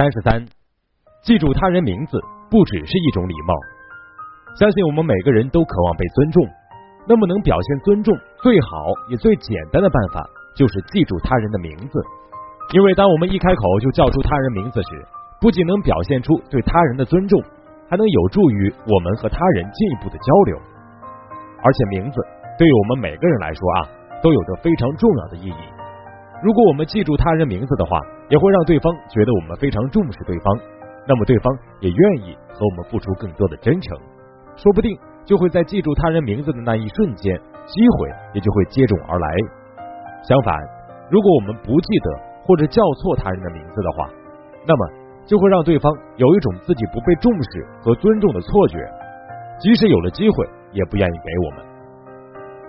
三十三，记住他人名字不只是一种礼貌。相信我们每个人都渴望被尊重，那么能表现尊重最好也最简单的办法就是记住他人的名字。因为当我们一开口就叫出他人名字时，不仅能表现出对他人的尊重，还能有助于我们和他人进一步的交流。而且名字对于我们每个人来说啊，都有着非常重要的意义。如果我们记住他人名字的话，也会让对方觉得我们非常重视对方，那么对方也愿意和我们付出更多的真诚，说不定就会在记住他人名字的那一瞬间，机会也就会接踵而来。相反，如果我们不记得或者叫错他人的名字的话，那么就会让对方有一种自己不被重视和尊重的错觉，即使有了机会，也不愿意给我们。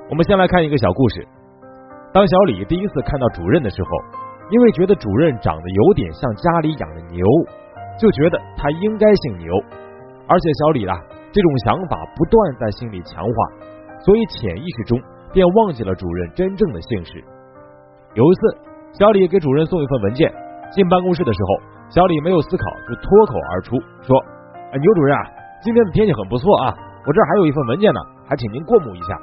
我们先来看一个小故事。当小李第一次看到主任的时候，因为觉得主任长得有点像家里养的牛，就觉得他应该姓牛。而且小李啊，这种想法不断在心里强化，所以潜意识中便忘记了主任真正的姓氏。有一次，小李给主任送一份文件，进办公室的时候，小李没有思考就脱口而出说：“哎，牛主任啊，今天的天气很不错啊，我这儿还有一份文件呢，还请您过目一下。”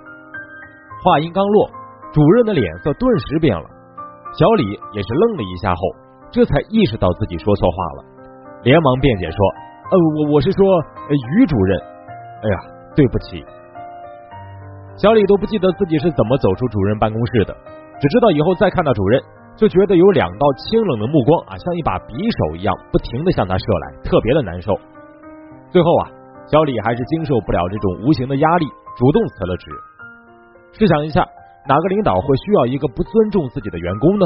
话音刚落。主任的脸色顿时变了，小李也是愣了一下后，这才意识到自己说错话了，连忙辩解说：“呃，我我是说于主任，哎呀，对不起。”小李都不记得自己是怎么走出主任办公室的，只知道以后再看到主任，就觉得有两道清冷的目光啊，像一把匕首一样，不停的向他射来，特别的难受。最后啊，小李还是经受不了这种无形的压力，主动辞了职。试想一下。哪个领导会需要一个不尊重自己的员工呢？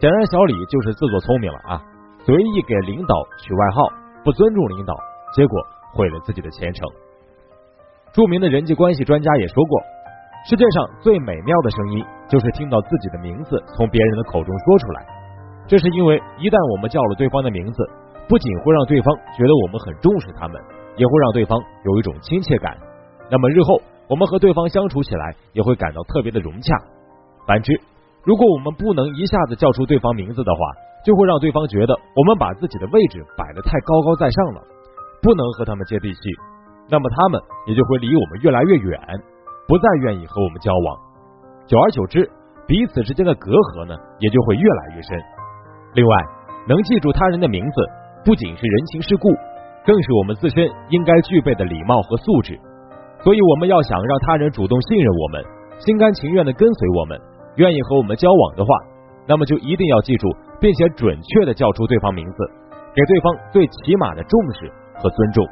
显然，小李就是自作聪明了啊！随意给领导取外号，不尊重领导，结果毁了自己的前程。著名的人际关系专家也说过，世界上最美妙的声音就是听到自己的名字从别人的口中说出来。这是因为一旦我们叫了对方的名字，不仅会让对方觉得我们很重视他们，也会让对方有一种亲切感。那么日后。我们和对方相处起来也会感到特别的融洽。反之，如果我们不能一下子叫出对方名字的话，就会让对方觉得我们把自己的位置摆得太高高在上了，不能和他们接地气。那么他们也就会离我们越来越远，不再愿意和我们交往。久而久之，彼此之间的隔阂呢，也就会越来越深。另外，能记住他人的名字，不仅是人情世故，更是我们自身应该具备的礼貌和素质。所以，我们要想让他人主动信任我们，心甘情愿的跟随我们，愿意和我们交往的话，那么就一定要记住，并且准确的叫出对方名字，给对方最起码的重视和尊重。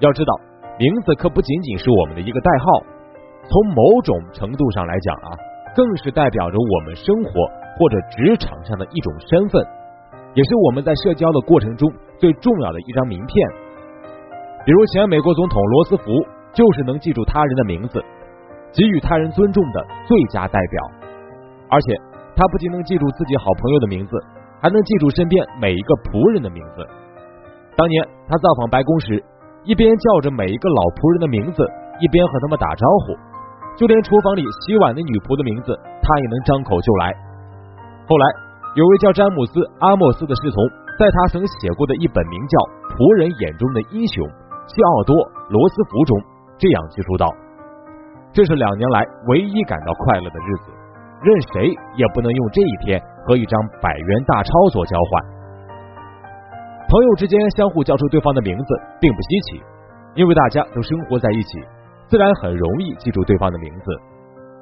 要知道，名字可不仅仅是我们的一个代号，从某种程度上来讲啊，更是代表着我们生活或者职场上的一种身份，也是我们在社交的过程中最重要的一张名片。比如前美国总统罗斯福。就是能记住他人的名字，给予他人尊重的最佳代表。而且他不仅能记住自己好朋友的名字，还能记住身边每一个仆人的名字。当年他造访白宫时，一边叫着每一个老仆人的名字，一边和他们打招呼。就连厨房里洗碗的女仆的名字，他也能张口就来。后来有位叫詹姆斯·阿莫斯的侍从，在他曾写过的一本名叫《仆人眼中的英雄：西奥多·罗斯福》中。这样记述道：“这是两年来唯一感到快乐的日子，任谁也不能用这一天和一张百元大钞做交换。朋友之间相互叫出对方的名字并不稀奇，因为大家都生活在一起，自然很容易记住对方的名字。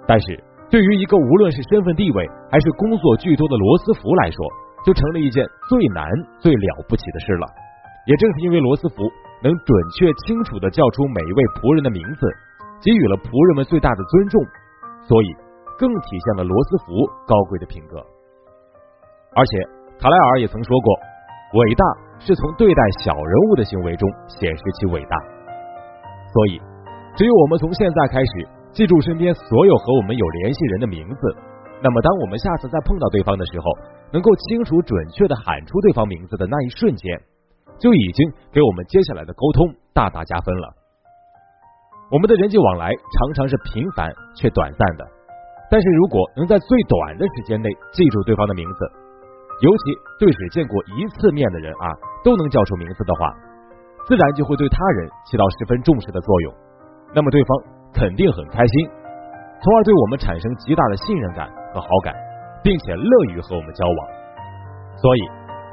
但是对于一个无论是身份地位还是工作巨多的罗斯福来说，就成了一件最难、最了不起的事了。也正是因为罗斯福。”能准确清楚的叫出每一位仆人的名字，给予了仆人们最大的尊重，所以更体现了罗斯福高贵的品格。而且卡莱尔也曾说过，伟大是从对待小人物的行为中显示其伟大。所以，只有我们从现在开始记住身边所有和我们有联系人的名字，那么当我们下次再碰到对方的时候，能够清楚准确的喊出对方名字的那一瞬间。就已经给我们接下来的沟通大大加分了。我们的人际往来常常是频繁却短暂的，但是如果能在最短的时间内记住对方的名字，尤其对只见过一次面的人啊，都能叫出名字的话，自然就会对他人起到十分重视的作用。那么对方肯定很开心，从而对我们产生极大的信任感和好感，并且乐于和我们交往。所以，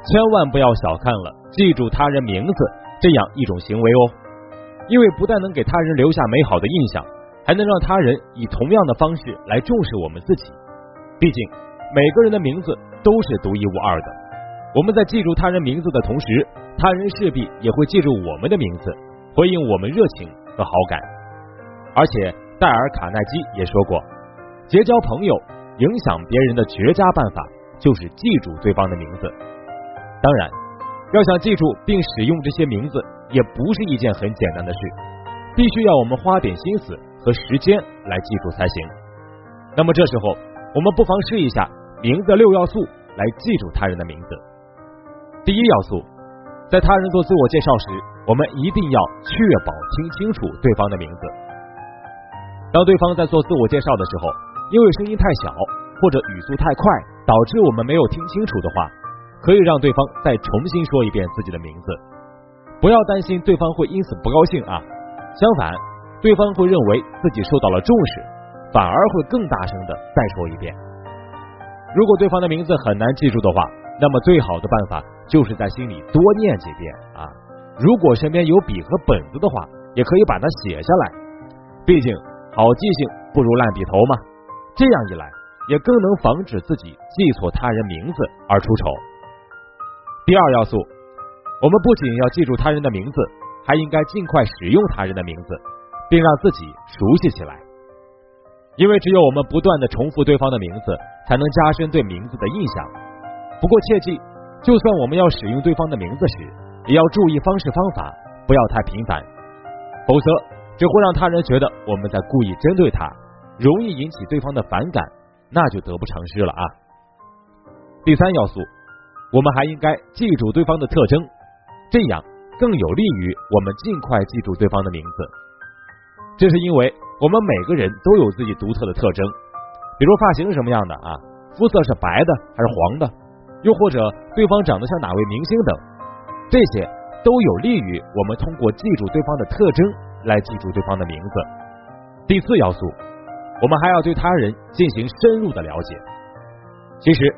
千万不要小看了记住他人名字这样一种行为哦，因为不但能给他人留下美好的印象，还能让他人以同样的方式来重视我们自己。毕竟，每个人的名字都是独一无二的。我们在记住他人名字的同时，他人势必也会记住我们的名字，回应我们热情和好感。而且，戴尔·卡耐基也说过，结交朋友、影响别人的绝佳办法就是记住对方的名字。当然，要想记住并使用这些名字，也不是一件很简单的事，必须要我们花点心思和时间来记住才行。那么这时候，我们不妨试一下名字六要素来记住他人的名字。第一要素，在他人做自我介绍时，我们一定要确保听清楚对方的名字。当对方在做自我介绍的时候，因为声音太小或者语速太快，导致我们没有听清楚的话，可以让对方再重新说一遍自己的名字。不要担心对方会因此不高兴啊，相反，对方会认为自己受到了重视。反而会更大声的再说一遍。如果对方的名字很难记住的话，那么最好的办法就是在心里多念几遍啊。如果身边有笔和本子的话，也可以把它写下来。毕竟好记性不如烂笔头嘛。这样一来，也更能防止自己记错他人名字而出丑。第二要素，我们不仅要记住他人的名字，还应该尽快使用他人的名字，并让自己熟悉起来。因为只有我们不断的重复对方的名字，才能加深对名字的印象。不过切记，就算我们要使用对方的名字时，也要注意方式方法，不要太频繁，否则只会让他人觉得我们在故意针对他，容易引起对方的反感，那就得不偿失了啊。第三要素，我们还应该记住对方的特征，这样更有利于我们尽快记住对方的名字。这是因为。我们每个人都有自己独特的特征，比如发型是什么样的啊，肤色是白的还是黄的，又或者对方长得像哪位明星等，这些都有利于我们通过记住对方的特征来记住对方的名字。第四要素，我们还要对他人进行深入的了解。其实，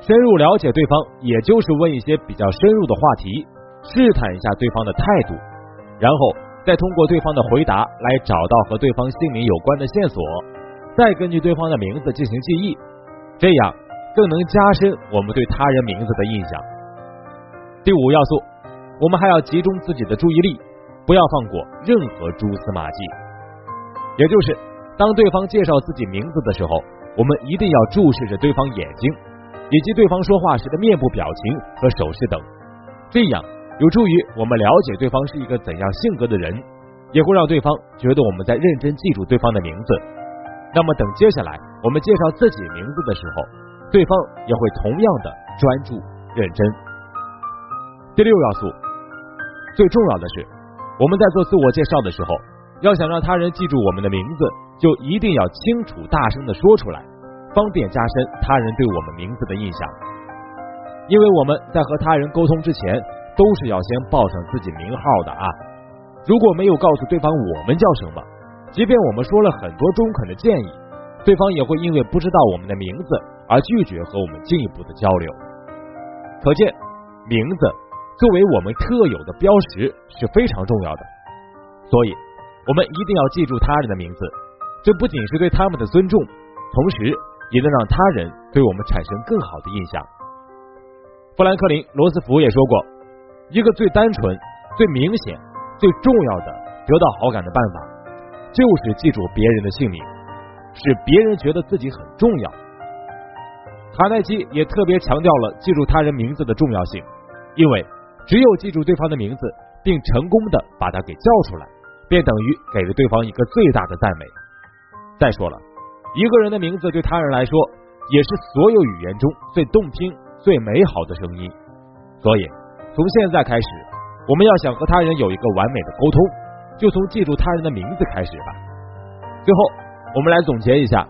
深入了解对方，也就是问一些比较深入的话题，试探一下对方的态度，然后。再通过对方的回答来找到和对方姓名有关的线索，再根据对方的名字进行记忆，这样更能加深我们对他人名字的印象。第五要素，我们还要集中自己的注意力，不要放过任何蛛丝马迹。也就是当对方介绍自己名字的时候，我们一定要注视着对方眼睛，以及对方说话时的面部表情和手势等，这样。有助于我们了解对方是一个怎样性格的人，也会让对方觉得我们在认真记住对方的名字。那么，等接下来我们介绍自己名字的时候，对方也会同样的专注认真。第六要素，最重要的是，我们在做自我介绍的时候，要想让他人记住我们的名字，就一定要清楚、大声的说出来，方便加深他人对我们名字的印象。因为我们在和他人沟通之前。都是要先报上自己名号的啊！如果没有告诉对方我们叫什么，即便我们说了很多中肯的建议，对方也会因为不知道我们的名字而拒绝和我们进一步的交流。可见，名字作为我们特有的标识是非常重要的，所以我们一定要记住他人的名字。这不仅是对他们的尊重，同时也能让他人对我们产生更好的印象。富兰克林·罗斯福也说过。一个最单纯、最明显、最重要的得到好感的办法，就是记住别人的姓名，使别人觉得自己很重要。卡耐基也特别强调了记住他人名字的重要性，因为只有记住对方的名字，并成功的把他给叫出来，便等于给了对方一个最大的赞美。再说了，一个人的名字对他人来说，也是所有语言中最动听、最美好的声音，所以。从现在开始，我们要想和他人有一个完美的沟通，就从记住他人的名字开始吧。最后，我们来总结一下，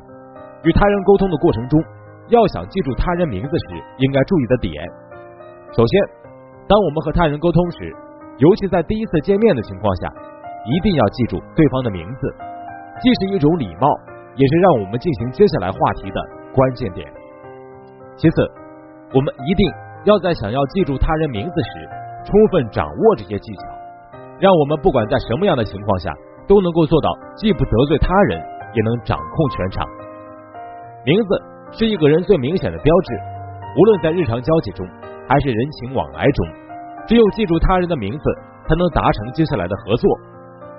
与他人沟通的过程中，要想记住他人名字时应该注意的点。首先，当我们和他人沟通时，尤其在第一次见面的情况下，一定要记住对方的名字，既是一种礼貌，也是让我们进行接下来话题的关键点。其次，我们一定要在想要记住他人名字时，充分掌握这些技巧，让我们不管在什么样的情况下，都能够做到既不得罪他人，也能掌控全场。名字是一个人最明显的标志，无论在日常交际中，还是人情往来中，只有记住他人的名字，才能达成接下来的合作。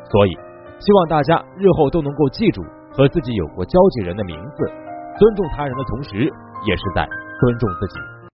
所以，希望大家日后都能够记住和自己有过交集人的名字，尊重他人的同时，也是在尊重自己。